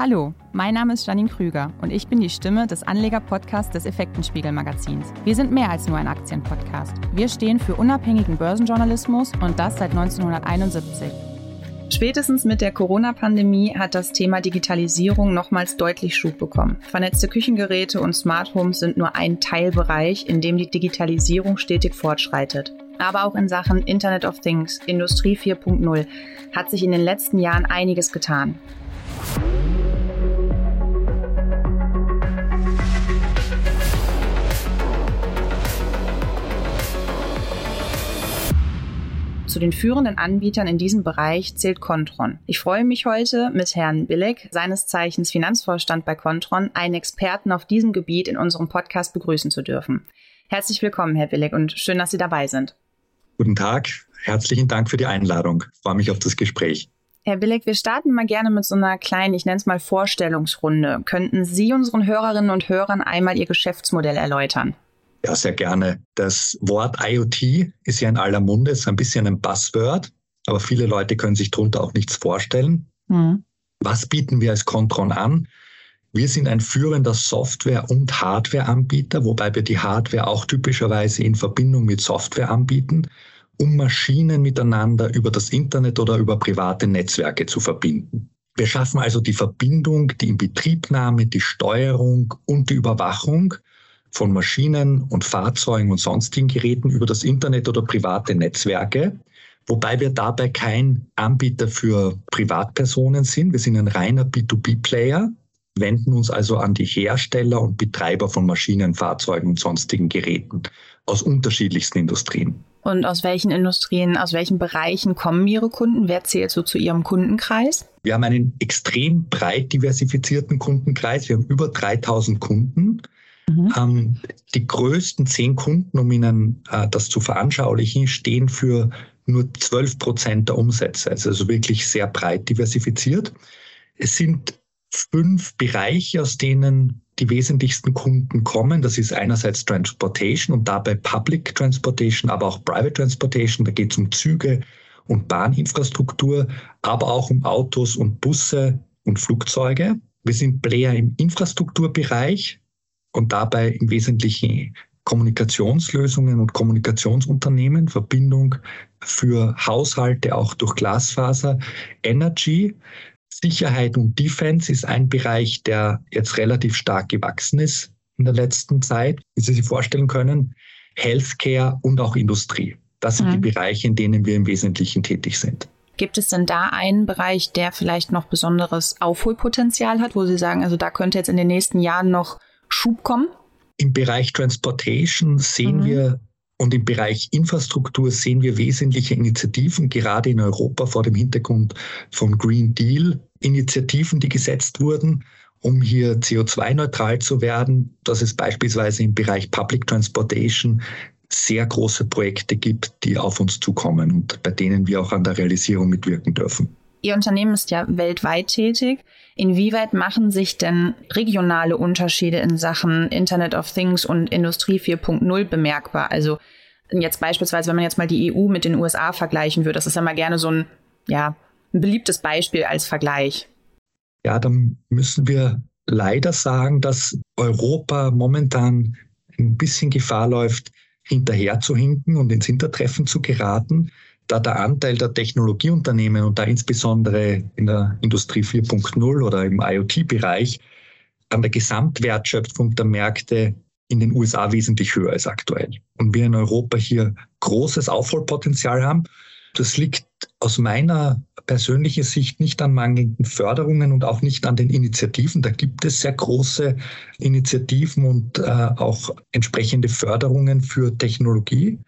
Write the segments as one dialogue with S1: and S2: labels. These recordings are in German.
S1: Hallo, mein Name ist Janine Krüger und ich bin die Stimme des Anleger-Podcasts des Effektenspiegel-Magazins. Wir sind mehr als nur ein Aktienpodcast. Wir stehen für unabhängigen Börsenjournalismus und das seit 1971. Spätestens mit der Corona-Pandemie hat das Thema Digitalisierung nochmals deutlich Schub bekommen. Vernetzte Küchengeräte und Smart Homes sind nur ein Teilbereich, in dem die Digitalisierung stetig fortschreitet. Aber auch in Sachen Internet of Things, Industrie 4.0 hat sich in den letzten Jahren einiges getan. Zu den führenden Anbietern in diesem Bereich zählt Contron. Ich freue mich heute mit Herrn Billig, seines Zeichens Finanzvorstand bei Contron, einen Experten auf diesem Gebiet in unserem Podcast begrüßen zu dürfen. Herzlich willkommen, Herr Billig, und schön, dass Sie dabei sind.
S2: Guten Tag, herzlichen Dank für die Einladung. Ich freue mich auf das Gespräch.
S1: Herr Billig, wir starten mal gerne mit so einer kleinen, ich nenne es mal Vorstellungsrunde. Könnten Sie unseren Hörerinnen und Hörern einmal Ihr Geschäftsmodell erläutern?
S2: Ja, sehr gerne. Das Wort IoT ist ja in aller Munde, ist ein bisschen ein Buzzword, aber viele Leute können sich darunter auch nichts vorstellen. Mhm. Was bieten wir als Contron an? Wir sind ein führender Software- und Hardware-Anbieter, wobei wir die Hardware auch typischerweise in Verbindung mit Software anbieten, um Maschinen miteinander über das Internet oder über private Netzwerke zu verbinden. Wir schaffen also die Verbindung, die Inbetriebnahme, die Steuerung und die Überwachung von Maschinen und Fahrzeugen und sonstigen Geräten über das Internet oder private Netzwerke, wobei wir dabei kein Anbieter für Privatpersonen sind. Wir sind ein reiner B2B-Player, wenden uns also an die Hersteller und Betreiber von Maschinen, Fahrzeugen und sonstigen Geräten aus unterschiedlichsten Industrien.
S1: Und aus welchen Industrien, aus welchen Bereichen kommen Ihre Kunden? Wer zählt so zu Ihrem Kundenkreis?
S2: Wir haben einen extrem breit diversifizierten Kundenkreis. Wir haben über 3000 Kunden. Mhm. Ähm, die größten zehn Kunden, um Ihnen äh, das zu veranschaulichen, stehen für nur 12 Prozent der Umsätze. Also, also wirklich sehr breit diversifiziert. Es sind fünf Bereiche, aus denen die wesentlichsten Kunden kommen. Das ist einerseits Transportation und dabei Public Transportation, aber auch Private Transportation. Da geht es um Züge und Bahninfrastruktur, aber auch um Autos und Busse und Flugzeuge. Wir sind Player im Infrastrukturbereich und dabei im Wesentlichen Kommunikationslösungen und Kommunikationsunternehmen, Verbindung für Haushalte auch durch Glasfaser, Energy. Sicherheit und Defense ist ein Bereich, der jetzt relativ stark gewachsen ist in der letzten Zeit, wie Sie sich vorstellen können. Healthcare und auch Industrie. Das sind mhm. die Bereiche, in denen wir im Wesentlichen tätig sind.
S1: Gibt es denn da einen Bereich, der vielleicht noch besonderes Aufholpotenzial hat, wo Sie sagen, also da könnte jetzt in den nächsten Jahren noch Schub kommen?
S2: Im Bereich Transportation sehen mhm. wir und im Bereich Infrastruktur sehen wir wesentliche Initiativen, gerade in Europa vor dem Hintergrund von Green Deal, Initiativen, die gesetzt wurden, um hier CO2-neutral zu werden, dass es beispielsweise im Bereich Public Transportation sehr große Projekte gibt, die auf uns zukommen und bei denen wir auch an der Realisierung mitwirken dürfen.
S1: Ihr Unternehmen ist ja weltweit tätig. Inwieweit machen sich denn regionale Unterschiede in Sachen Internet of Things und Industrie 4.0 bemerkbar? Also jetzt beispielsweise, wenn man jetzt mal die EU mit den USA vergleichen würde, das ist ja mal gerne so ein, ja, ein beliebtes Beispiel als Vergleich.
S2: Ja, dann müssen wir leider sagen, dass Europa momentan ein bisschen Gefahr läuft, hinterher zu hinken und ins Hintertreffen zu geraten da der Anteil der Technologieunternehmen und da insbesondere in der Industrie 4.0 oder im IoT-Bereich an der Gesamtwertschöpfung der Märkte in den USA wesentlich höher ist aktuell. Und wir in Europa hier großes Aufholpotenzial haben. Das liegt aus meiner persönlichen Sicht nicht an mangelnden Förderungen und auch nicht an den Initiativen. Da gibt es sehr große Initiativen und äh, auch entsprechende Förderungen für Technologie.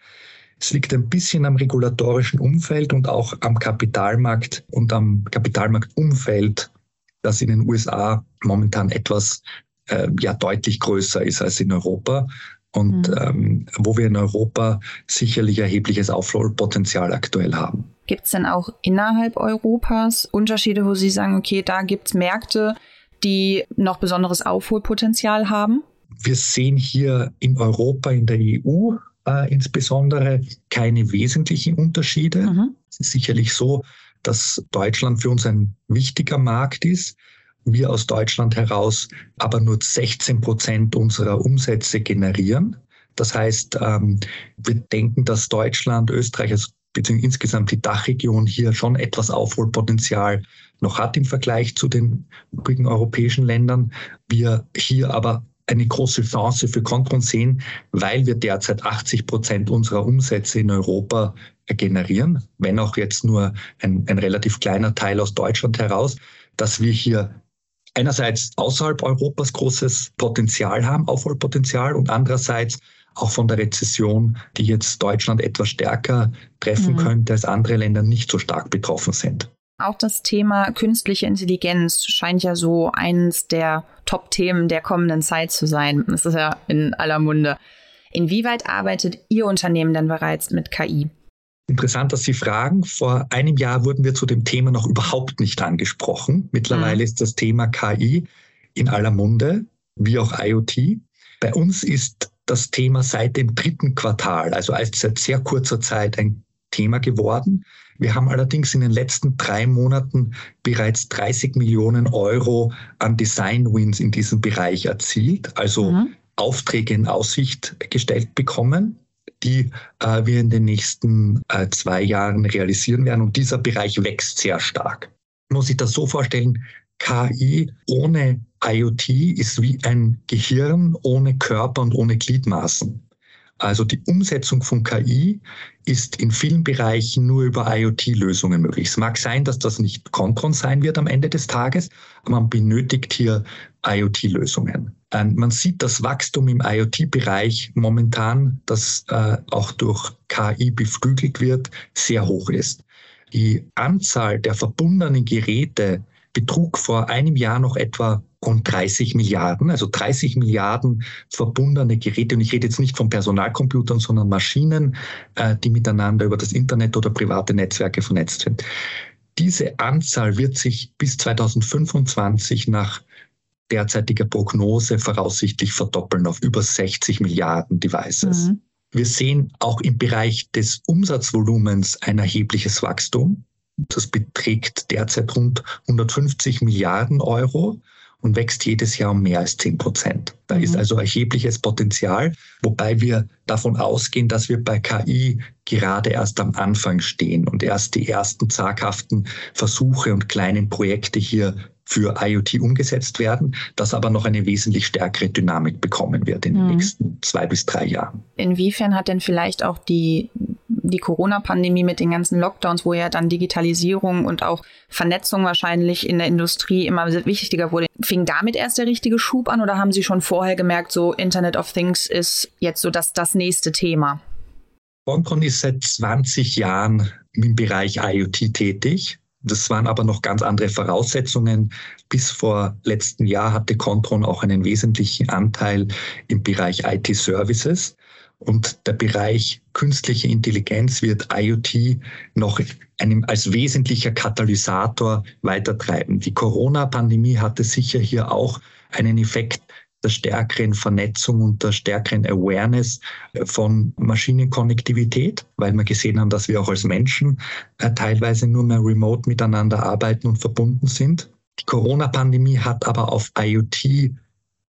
S2: Es liegt ein bisschen am regulatorischen Umfeld und auch am Kapitalmarkt und am Kapitalmarktumfeld, das in den USA momentan etwas äh, ja deutlich größer ist als in Europa und mhm. ähm, wo wir in Europa sicherlich erhebliches Aufholpotenzial aktuell haben.
S1: Gibt es denn auch innerhalb Europas Unterschiede, wo Sie sagen, okay, da gibt es Märkte, die noch besonderes Aufholpotenzial haben?
S2: Wir sehen hier in Europa, in der EU äh, insbesondere keine wesentlichen Unterschiede. Mhm. Es ist sicherlich so, dass Deutschland für uns ein wichtiger Markt ist. wir aus Deutschland heraus aber nur 16 Prozent unserer Umsätze generieren. Das heißt, ähm, wir denken, dass Deutschland, Österreich, also beziehungsweise insgesamt die Dachregion hier schon etwas Aufholpotenzial noch hat im Vergleich zu den übrigen europäischen Ländern. Wir hier aber eine große Chance für Kontron sehen, weil wir derzeit 80 Prozent unserer Umsätze in Europa generieren, wenn auch jetzt nur ein, ein relativ kleiner Teil aus Deutschland heraus, dass wir hier einerseits außerhalb Europas großes Potenzial haben, Aufholpotenzial und andererseits auch von der Rezession, die jetzt Deutschland etwas stärker treffen mhm. könnte, als andere Länder nicht so stark betroffen sind.
S1: Auch das Thema künstliche Intelligenz scheint ja so eines der Top-Themen der kommenden Zeit zu sein. Das ist ja in aller Munde. Inwieweit arbeitet Ihr Unternehmen denn bereits mit KI?
S2: Interessant, dass Sie fragen. Vor einem Jahr wurden wir zu dem Thema noch überhaupt nicht angesprochen. Mittlerweile mhm. ist das Thema KI in aller Munde, wie auch IoT. Bei uns ist das Thema seit dem dritten Quartal, also seit sehr kurzer Zeit ein Thema geworden. Wir haben allerdings in den letzten drei Monaten bereits 30 Millionen Euro an Design Wins in diesem Bereich erzielt, also mhm. Aufträge in Aussicht gestellt bekommen die äh, wir in den nächsten äh, zwei Jahren realisieren werden. Und dieser Bereich wächst sehr stark. Muss sich das so vorstellen, KI ohne IoT ist wie ein Gehirn ohne Körper und ohne Gliedmaßen. Also die Umsetzung von KI ist in vielen Bereichen nur über IoT-Lösungen möglich. Es mag sein, dass das nicht Contron sein wird am Ende des Tages, aber man benötigt hier IoT-Lösungen. Ähm, man sieht das Wachstum im IoT-Bereich momentan, das äh, auch durch KI beflügelt wird, sehr hoch ist. Die Anzahl der verbundenen Geräte betrug vor einem Jahr noch etwa rund 30 Milliarden, also 30 Milliarden verbundene Geräte. Und ich rede jetzt nicht von Personalcomputern, sondern Maschinen, äh, die miteinander über das Internet oder private Netzwerke vernetzt sind. Diese Anzahl wird sich bis 2025 nach derzeitiger Prognose voraussichtlich verdoppeln auf über 60 Milliarden Devices. Mhm. Wir sehen auch im Bereich des Umsatzvolumens ein erhebliches Wachstum. Das beträgt derzeit rund 150 Milliarden Euro und wächst jedes Jahr um mehr als 10 Prozent. Da mhm. ist also erhebliches Potenzial, wobei wir davon ausgehen, dass wir bei KI gerade erst am Anfang stehen und erst die ersten zaghaften Versuche und kleinen Projekte hier für IoT umgesetzt werden, das aber noch eine wesentlich stärkere Dynamik bekommen wird in den mhm. nächsten zwei bis drei Jahren.
S1: Inwiefern hat denn vielleicht auch die die Corona-Pandemie mit den ganzen Lockdowns, wo ja dann Digitalisierung und auch Vernetzung wahrscheinlich in der Industrie immer wichtiger wurde. Fing damit erst der richtige Schub an oder haben Sie schon vorher gemerkt, so Internet of Things ist jetzt so das, das nächste Thema?
S2: Boncon ist seit 20 Jahren im Bereich IoT tätig. Das waren aber noch ganz andere Voraussetzungen. Bis vor letzten Jahr hatte Contron auch einen wesentlichen Anteil im Bereich IT-Services. Und der Bereich künstliche Intelligenz wird IoT noch einem, als wesentlicher Katalysator weitertreiben. Die Corona-Pandemie hatte sicher hier auch einen Effekt der stärkeren Vernetzung und der stärkeren Awareness von Maschinenkonnektivität, weil wir gesehen haben, dass wir auch als Menschen äh, teilweise nur mehr remote miteinander arbeiten und verbunden sind. Die Corona-Pandemie hat aber auf IoT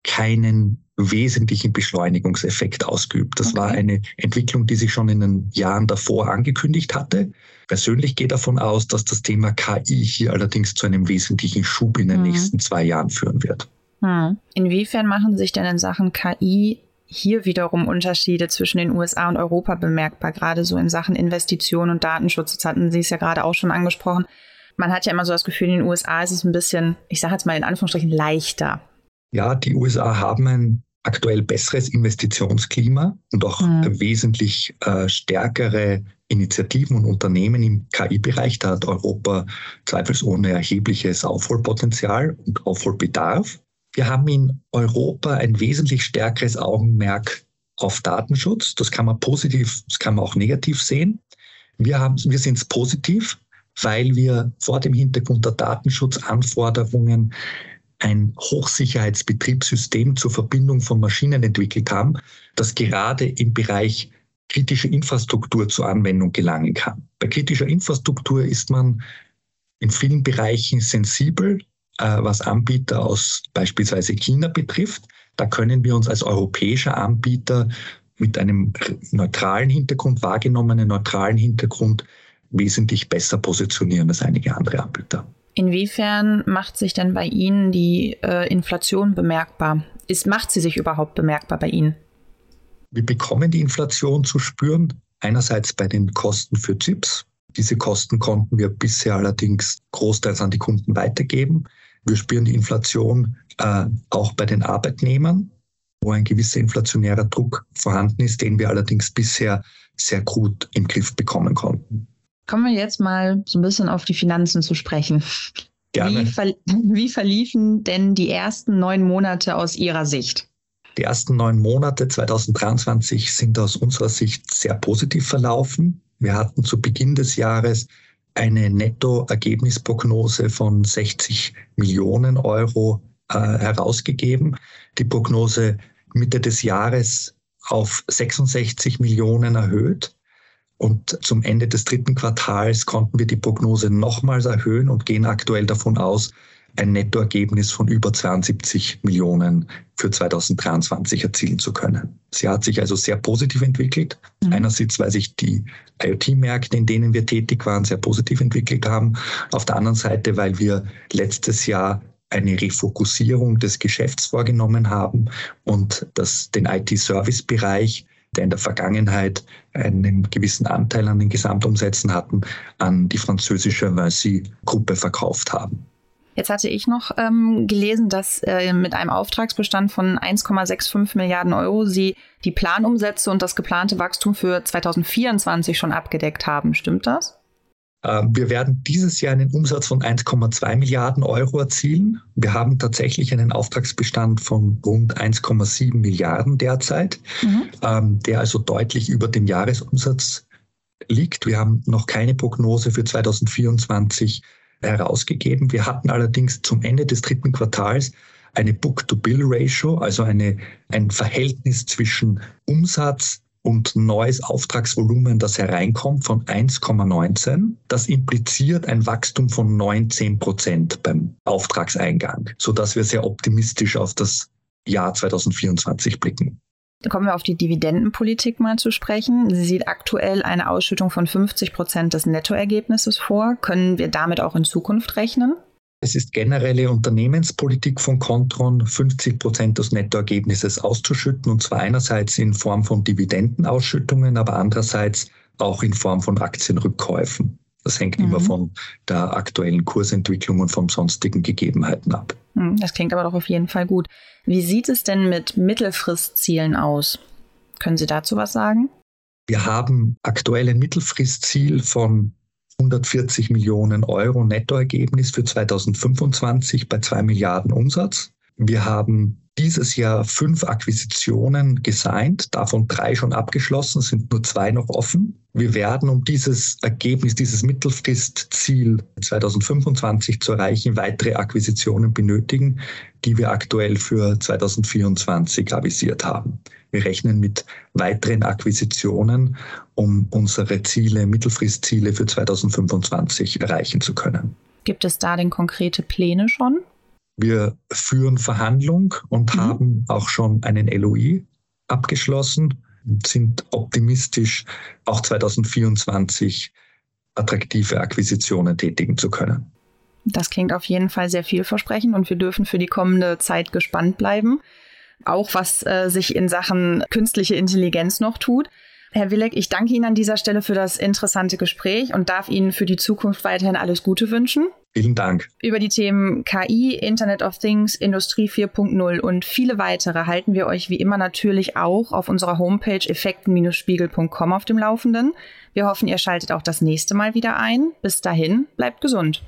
S2: keinen wesentlichen Beschleunigungseffekt ausgeübt. Das okay. war eine Entwicklung, die sich schon in den Jahren davor angekündigt hatte. Persönlich gehe davon aus, dass das Thema KI hier allerdings zu einem wesentlichen Schub in den mhm. nächsten zwei Jahren führen wird.
S1: Mhm. Inwiefern machen sich denn in Sachen KI hier wiederum Unterschiede zwischen den USA und Europa bemerkbar, gerade so in Sachen Investitionen und Datenschutz? Jetzt hatten Sie es ja gerade auch schon angesprochen. Man hat ja immer so das Gefühl, in den USA ist es ein bisschen, ich sage jetzt mal in Anführungsstrichen, leichter.
S2: Ja, die USA haben ein aktuell besseres Investitionsklima und auch mhm. wesentlich äh, stärkere Initiativen und Unternehmen im KI-Bereich. Da hat Europa zweifelsohne erhebliches Aufholpotenzial und Aufholbedarf. Wir haben in Europa ein wesentlich stärkeres Augenmerk auf Datenschutz. Das kann man positiv, das kann man auch negativ sehen. Wir, haben, wir sind es positiv, weil wir vor dem Hintergrund der Datenschutzanforderungen ein Hochsicherheitsbetriebssystem zur Verbindung von Maschinen entwickelt haben, das gerade im Bereich kritische Infrastruktur zur Anwendung gelangen kann. Bei kritischer Infrastruktur ist man in vielen Bereichen sensibel was Anbieter aus beispielsweise China betrifft. Da können wir uns als europäischer Anbieter mit einem neutralen Hintergrund, wahrgenommenen neutralen Hintergrund, wesentlich besser positionieren als einige andere Anbieter.
S1: Inwiefern macht sich denn bei Ihnen die äh, Inflation bemerkbar? Ist, macht sie sich überhaupt bemerkbar bei Ihnen?
S2: Wir bekommen die Inflation zu spüren, einerseits bei den Kosten für Chips. Diese Kosten konnten wir bisher allerdings großteils an die Kunden weitergeben. Wir spüren die Inflation äh, auch bei den Arbeitnehmern, wo ein gewisser inflationärer Druck vorhanden ist, den wir allerdings bisher sehr gut im Griff bekommen konnten.
S1: Kommen wir jetzt mal so ein bisschen auf die Finanzen zu sprechen. Gerne. Wie, ver wie verliefen denn die ersten neun Monate aus Ihrer Sicht?
S2: Die ersten neun Monate 2023 sind aus unserer Sicht sehr positiv verlaufen. Wir hatten zu Beginn des Jahres eine Nettoergebnisprognose von 60 Millionen Euro äh, herausgegeben. Die Prognose Mitte des Jahres auf 66 Millionen erhöht. Und zum Ende des dritten Quartals konnten wir die Prognose nochmals erhöhen und gehen aktuell davon aus, ein Nettoergebnis von über 72 Millionen für 2023 erzielen zu können. Sie hat sich also sehr positiv entwickelt. Mhm. Einerseits, weil sich die IoT-Märkte, in denen wir tätig waren, sehr positiv entwickelt haben. Auf der anderen Seite, weil wir letztes Jahr eine Refokussierung des Geschäfts vorgenommen haben und das, den IT-Service-Bereich der in der Vergangenheit einen gewissen Anteil an den Gesamtumsätzen hatten, an die französische Vinci-Gruppe verkauft haben.
S1: Jetzt hatte ich noch ähm, gelesen, dass äh, mit einem Auftragsbestand von 1,65 Milliarden Euro Sie die Planumsätze und das geplante Wachstum für 2024 schon abgedeckt haben. Stimmt das?
S2: Ähm, wir werden dieses Jahr einen Umsatz von 1,2 Milliarden Euro erzielen. Wir haben tatsächlich einen Auftragsbestand von rund 1,7 Milliarden derzeit, mhm. Ähm, der also deutlich über dem Jahresumsatz liegt. Wir haben noch keine Prognose für 2024 herausgegeben. Wir hatten allerdings zum Ende des dritten Quartals eine Book-to-Bill-Ratio, also eine, ein Verhältnis zwischen Umsatz und neues Auftragsvolumen, das hereinkommt von 1,19. Das impliziert ein Wachstum von 19 Prozent beim Auftragseingang, sodass wir sehr optimistisch auf das Jahr 2024 blicken.
S1: Kommen wir auf die Dividendenpolitik mal zu sprechen. Sie sieht aktuell eine Ausschüttung von 50 Prozent des Nettoergebnisses vor. Können wir damit auch in Zukunft rechnen?
S2: Es ist generelle Unternehmenspolitik von Contron, 50 Prozent des Nettoergebnisses auszuschütten, und zwar einerseits in Form von Dividendenausschüttungen, aber andererseits auch in Form von Aktienrückkäufen. Das hängt mhm. immer von der aktuellen Kursentwicklung und von sonstigen Gegebenheiten ab.
S1: Hm, das klingt aber doch auf jeden Fall gut. Wie sieht es denn mit Mittelfristzielen aus? Können Sie dazu was sagen?
S2: Wir haben aktuell ein Mittelfristziel von 140 Millionen Euro Nettoergebnis für 2025 bei 2 Milliarden Umsatz. Wir haben dieses Jahr fünf Akquisitionen gesigned, davon drei schon abgeschlossen, sind nur zwei noch offen. Wir werden, um dieses Ergebnis, dieses Mittelfristziel 2025 zu erreichen, weitere Akquisitionen benötigen, die wir aktuell für 2024 avisiert haben. Wir rechnen mit weiteren Akquisitionen, um unsere Ziele, Mittelfristziele für 2025 erreichen zu können.
S1: Gibt es da denn konkrete Pläne schon?
S2: Wir führen Verhandlung und mhm. haben auch schon einen LOI abgeschlossen und sind optimistisch, auch 2024 attraktive Akquisitionen tätigen zu können.
S1: Das klingt auf jeden Fall sehr vielversprechend und wir dürfen für die kommende Zeit gespannt bleiben. Auch was äh, sich in Sachen künstliche Intelligenz noch tut. Herr Willek, ich danke Ihnen an dieser Stelle für das interessante Gespräch und darf Ihnen für die Zukunft weiterhin alles Gute wünschen.
S2: Vielen Dank.
S1: Über die Themen KI, Internet of Things, Industrie 4.0 und viele weitere halten wir euch wie immer natürlich auch auf unserer Homepage effekten-spiegel.com auf dem Laufenden. Wir hoffen, ihr schaltet auch das nächste Mal wieder ein. Bis dahin, bleibt gesund.